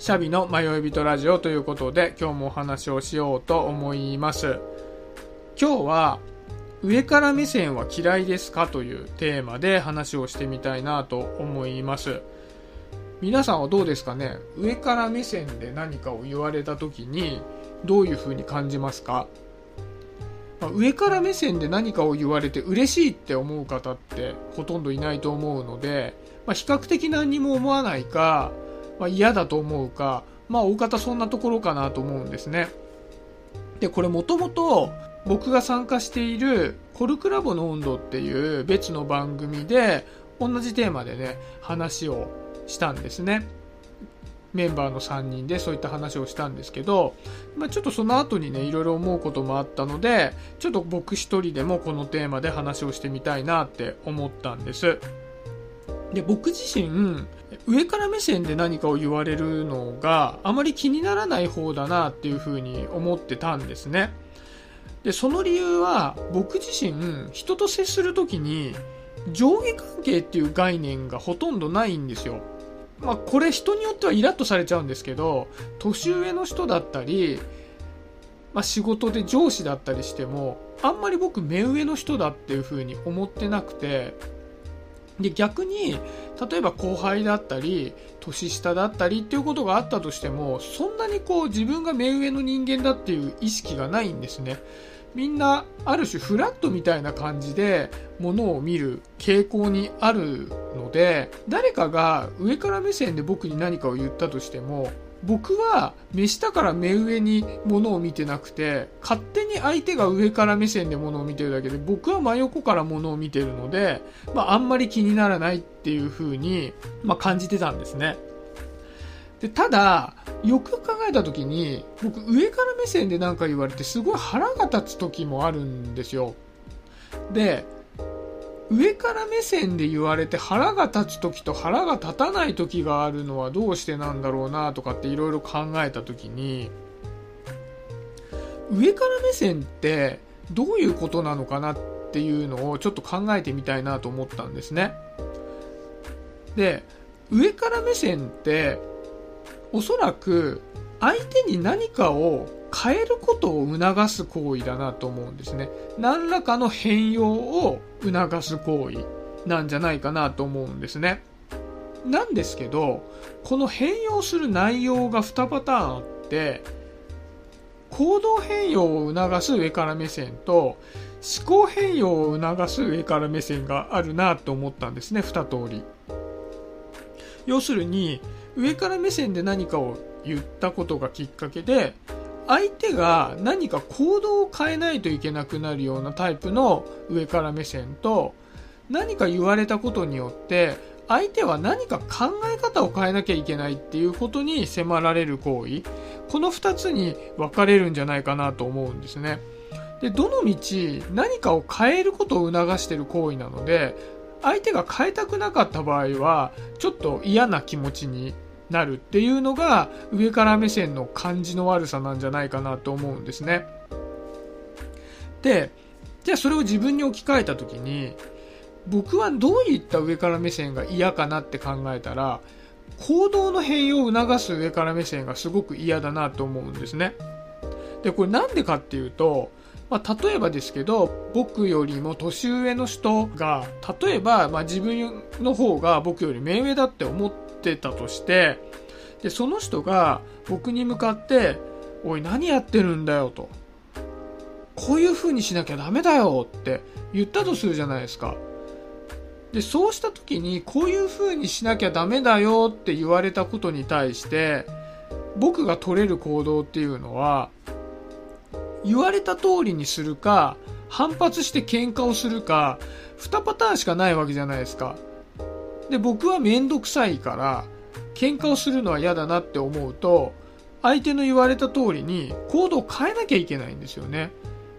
シャビの迷い人ラジオということで今日もお話をしようと思います。今日は上から目線は嫌いですかというテーマで話をしてみたいなと思います。皆さんはどうですかね？上から目線で何かを言われた時にどういう風に感じますか、まあ、上から目線で何かを言われて嬉しいって思う方ってほとんどいないと思うので、まあ、比較的何にも思わないか、まあ、嫌だと思うか、まあ大方そんなところかなと思うんですね。で、これもともと僕が参加しているコルクラボの温度っていう別の番組で同じテーマでね、話をしたんですね。メンバーの3人でそういった話をしたんですけど、まあ、ちょっとその後にね、いろいろ思うこともあったので、ちょっと僕一人でもこのテーマで話をしてみたいなって思ったんです。で、僕自身、上から目線で何かを言われるのがあまり気にならない方だなっていうふうに思ってたんですね。で、その理由は僕自身人と接するときに上下関係っていう概念がほとんどないんですよ。まあこれ人によってはイラッとされちゃうんですけど、年上の人だったり、まあ仕事で上司だったりしても、あんまり僕目上の人だっていうふうに思ってなくて、で逆に例えば後輩だったり年下だったりっていうことがあったとしてもそんなにこう自分が目上の人間だっていう意識がないんですね。みんなある種フラットみたいな感じでものを見る傾向にあるので誰かが上から目線で僕に何かを言ったとしても僕は目下から目上にものを見てなくて勝手に相手が上から目線でものを見てるだけで僕は真横からものを見てるので、まあ、あんまり気にならないっていう風に、まあ、感じてたんですね。でただよく考えた時に僕上から目線で何か言われてすごい腹が立つ時もあるんですよ。で上から目線で言われて腹が立つ時と腹が立たない時があるのはどうしてなんだろうなとかっていろいろ考えた時に上から目線ってどういうことなのかなっていうのをちょっと考えてみたいなと思ったんですね。で上から目線っておそらく相手に何かを変えることを促す行為だなと思うんですね。何らかの変容を促す行為なんじゃないかなと思うんですね。なんですけど、この変容する内容が2パターンあって、行動変容を促す上から目線と思考変容を促す上から目線があるなと思ったんですね、2通り。要するに、上から目線で何かを言ったことがきっかけで、相手が何か行動を変えないといけなくなるようなタイプの上から目線と何か言われたことによって相手は何か考え方を変えなきゃいけないっていうことに迫られる行為この2つに分かれるんじゃないかなと思うんですね。でどの道何かを変えることを促している行為なので相手が変えたくなかった場合はちょっと嫌な気持ちになるっていうのが上から目線の感じの悪さなんじゃないかなと思うんですね。で、じゃあそれを自分に置き換えた時に僕はどういった上から目線が嫌かなって考えたら行動の変容を促す上から目線がすごく嫌だなと思うんですね。で、これなんでかっていうと、まあ、例えばですけど、僕よりも年上の人が、例えば、まあ、自分の方が僕より目上だって思っってたとして、で、その人が僕に向かって、おい、何やってるんだよと。こういう風にしなきゃダメだよって言ったとするじゃないですか。で、そうした時に、こういう風にしなきゃダメだよって言われたことに対して、僕が取れる行動っていうのは、言われた通りにするか、反発して喧嘩をするか、2パターンしかないわけじゃないですか。で、僕はめんどくさいから、喧嘩をするのは嫌だなって思うと、相手の言われた通りに行動を変えなきゃいけないんですよね。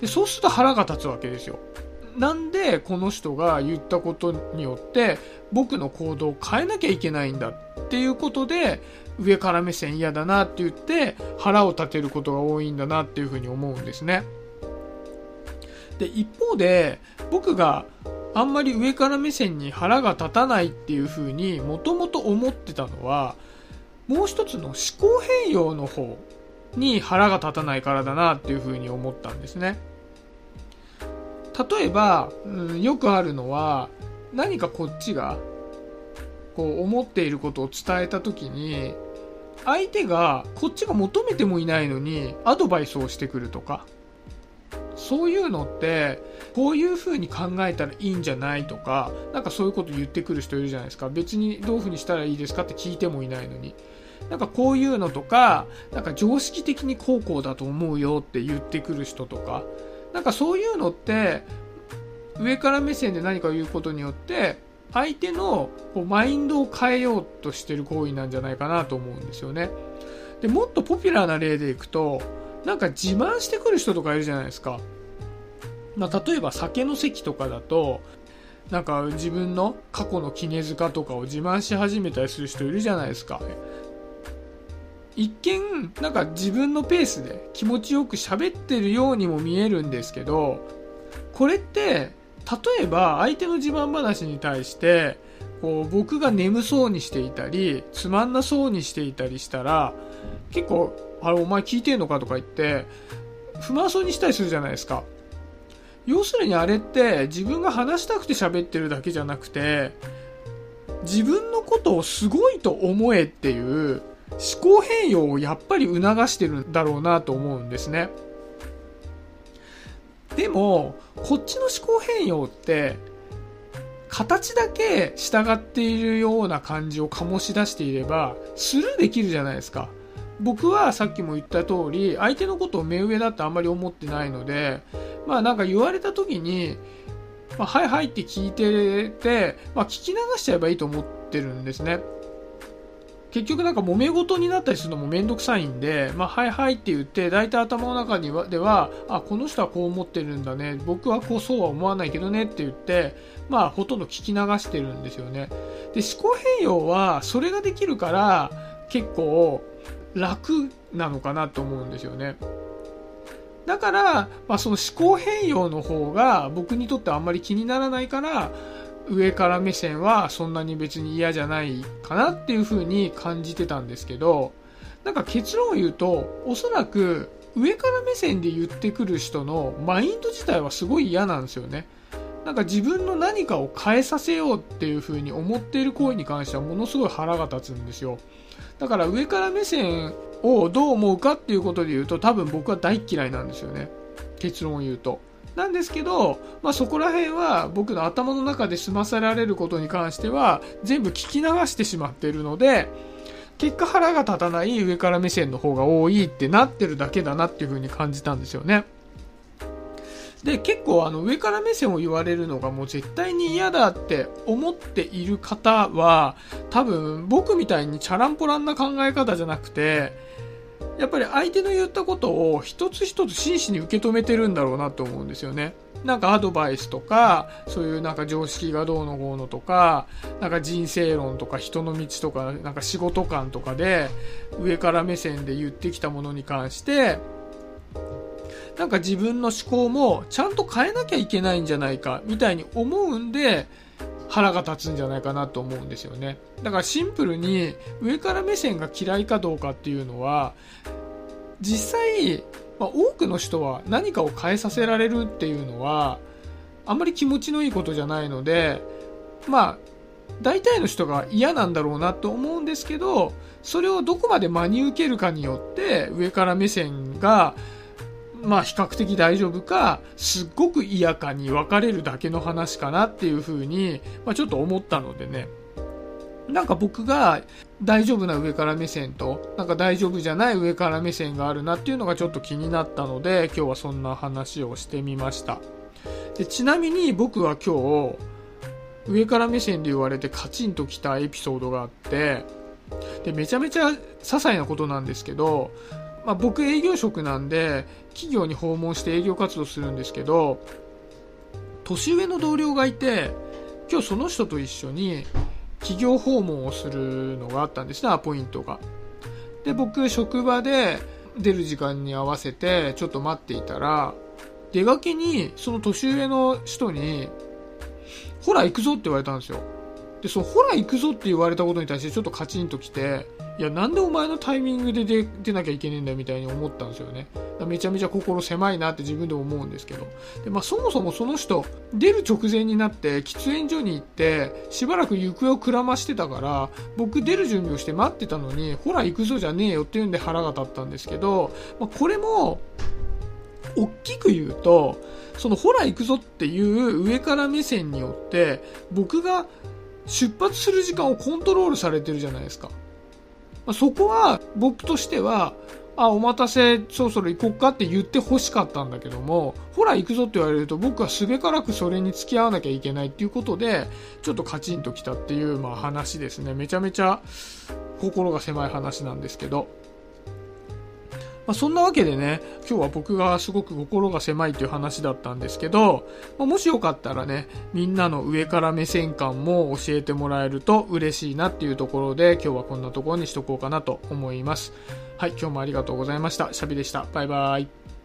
で、そうすると腹が立つわけですよ。なんでこの人が言ったことによって僕の行動を変えなきゃいけないんだっていうことで上から目線嫌だなって言って腹を立てることが多いんだなっていうふうに思うんですね。で、一方で僕があんまり上から目線に腹が立たないっていう風にもともと思ってたのはもう一つの思考変容の方に腹が立たないからだなっていうふうに思ったんですね。例えば、うん、よくあるのは何かこっちがこう思っていることを伝えた時に相手がこっちが求めてもいないのにアドバイスをしてくるとかそういうのってこういう風に考えたらいいんじゃないとかなんかそういうこと言ってくる人いるじゃないですか別にどういう風にしたらいいですかって聞いてもいないのになんかこういうのとかなんか常識的に高校だと思うよって言ってくる人とかなんかそういうのって上から目線で何か言うことによって相手のこうマインドを変えようとしてる行為なんじゃないかなと思うんですよね。でもっとポピュラーな例でいくとなんか自慢してくる人とかいるじゃないですか。まあ、例えば酒の席とかだとなんか自分の過去の絹塚とかを自慢し始めたりする人いるじゃないですか。一見なんか自分のペースで気持ちよく喋ってるようにも見えるんですけどこれって例えば相手の自慢話に対してこう僕が眠そうにしていたりつまんなそうにしていたりしたら結構「あれお前聞いてんのか?」とか言って不満そうにしたりするじゃないですか要するにあれって自分が話したくて喋ってるだけじゃなくて自分のことをすごいと思えっていう思考変容をやっぱり促してるんだろうなと思うんですね。でも、こっちの思考変容って、形だけ従っているような感じを醸し出していれば、スルーできるじゃないですか。僕はさっきも言った通り、相手のことを目上だってあんまり思ってないので、まあなんか言われた時に、まあ、はいはいって聞いてて、まあ聞き流しちゃえばいいと思ってるんですね。結局なんか揉め事になったりするのもめんどくさいんで、まあ、はいはいって言って、大体頭の中にはでは、あ、この人はこう思ってるんだね、僕はこうそうは思わないけどねって言って、まあ、ほとんど聞き流してるんですよね。で、思考変容は、それができるから、結構、楽なのかなと思うんですよね。だから、まあ、その思考変容の方が僕にとってあんまり気にならないから、上から目線はそんなに別に嫌じゃないかなっていう風に感じてたんですけど、なんか結論を言うと、おそらく上から目線で言ってくる人のマインド自体はすごい嫌なんですよね。なんか自分の何かを変えさせようっていう風に思っている行為に関してはものすごい腹が立つんですよ。だから上から目線をどう思うかっていうことで言うと多分僕は大嫌いなんですよね。結論を言うと。なんですけど、まあ、そこら辺は僕の頭の中で済ませられることに関しては全部聞き流してしまっているので結果腹が立たない上から目線の方が多いってなってるだけだなっていう風に感じたんですよね。で、結構あの上から目線を言われるのがもう絶対に嫌だって思っている方は多分僕みたいにチャランポランな考え方じゃなくてやっぱり相手の言ったことを一つ一つ真摯に受け止めてるんだろうなと思うんですよね。なんかアドバイスとか、そういうなんか常識がどうのこうのとか、なんか人生論とか人の道とか、なんか仕事観とかで、上から目線で言ってきたものに関して、なんか自分の思考もちゃんと変えなきゃいけないんじゃないか、みたいに思うんで、腹が立つんじゃないかなと思うんですよね。だからシンプルに上から目線が嫌いかどうかっていうのは、実際、まあ、多くの人は何かを変えさせられるっていうのは、あんまり気持ちのいいことじゃないので、まあ、大体の人が嫌なんだろうなと思うんですけど、それをどこまで真に受けるかによって、上から目線がまあ比較的大丈夫か、すっごく嫌かに分かれるだけの話かなっていうふうに、まあちょっと思ったのでね。なんか僕が大丈夫な上から目線と、なんか大丈夫じゃない上から目線があるなっていうのがちょっと気になったので、今日はそんな話をしてみました。でちなみに僕は今日、上から目線で言われてカチンときたエピソードがあって、で、めちゃめちゃ些細なことなんですけど、まあ、僕営業職なんで企業に訪問して営業活動するんですけど年上の同僚がいて今日その人と一緒に企業訪問をするのがあったんですねアポイントが。で僕職場で出る時間に合わせてちょっと待っていたら出がけにその年上の人にほら行くぞって言われたんですよ。で、その、ほら行くぞって言われたことに対してちょっとカチンときて、いや、なんでお前のタイミングで出出なきゃいけねえんだみたいに思ったんですよね。めちゃめちゃ心狭いなって自分でも思うんですけど。で、まあ、そもそもその人、出る直前になって喫煙所に行って、しばらく行方をくらましてたから、僕出る準備をして待ってたのに、ほら行くぞじゃねえよっていうんで腹が立ったんですけど、まあ、これも、大きく言うと、そのほら行くぞっていう上から目線によって、僕が出発する時間をコントロールされてるじゃないですか。まあ、そこは僕としては、あ、お待たせ、そろそろ行こっかって言って欲しかったんだけども、ほら行くぞって言われると僕はすべからくそれに付き合わなきゃいけないっていうことで、ちょっとカチンときたっていう、まあ話ですね。めちゃめちゃ心が狭い話なんですけど。まあ、そんなわけでね、今日は僕がすごく心が狭いという話だったんですけど、まあ、もしよかったらね、みんなの上から目線感も教えてもらえると嬉しいなっていうところで、今日はこんなところにしとこうかなと思います。はい、今日もありがとうございました。シャビでした。バイバイ。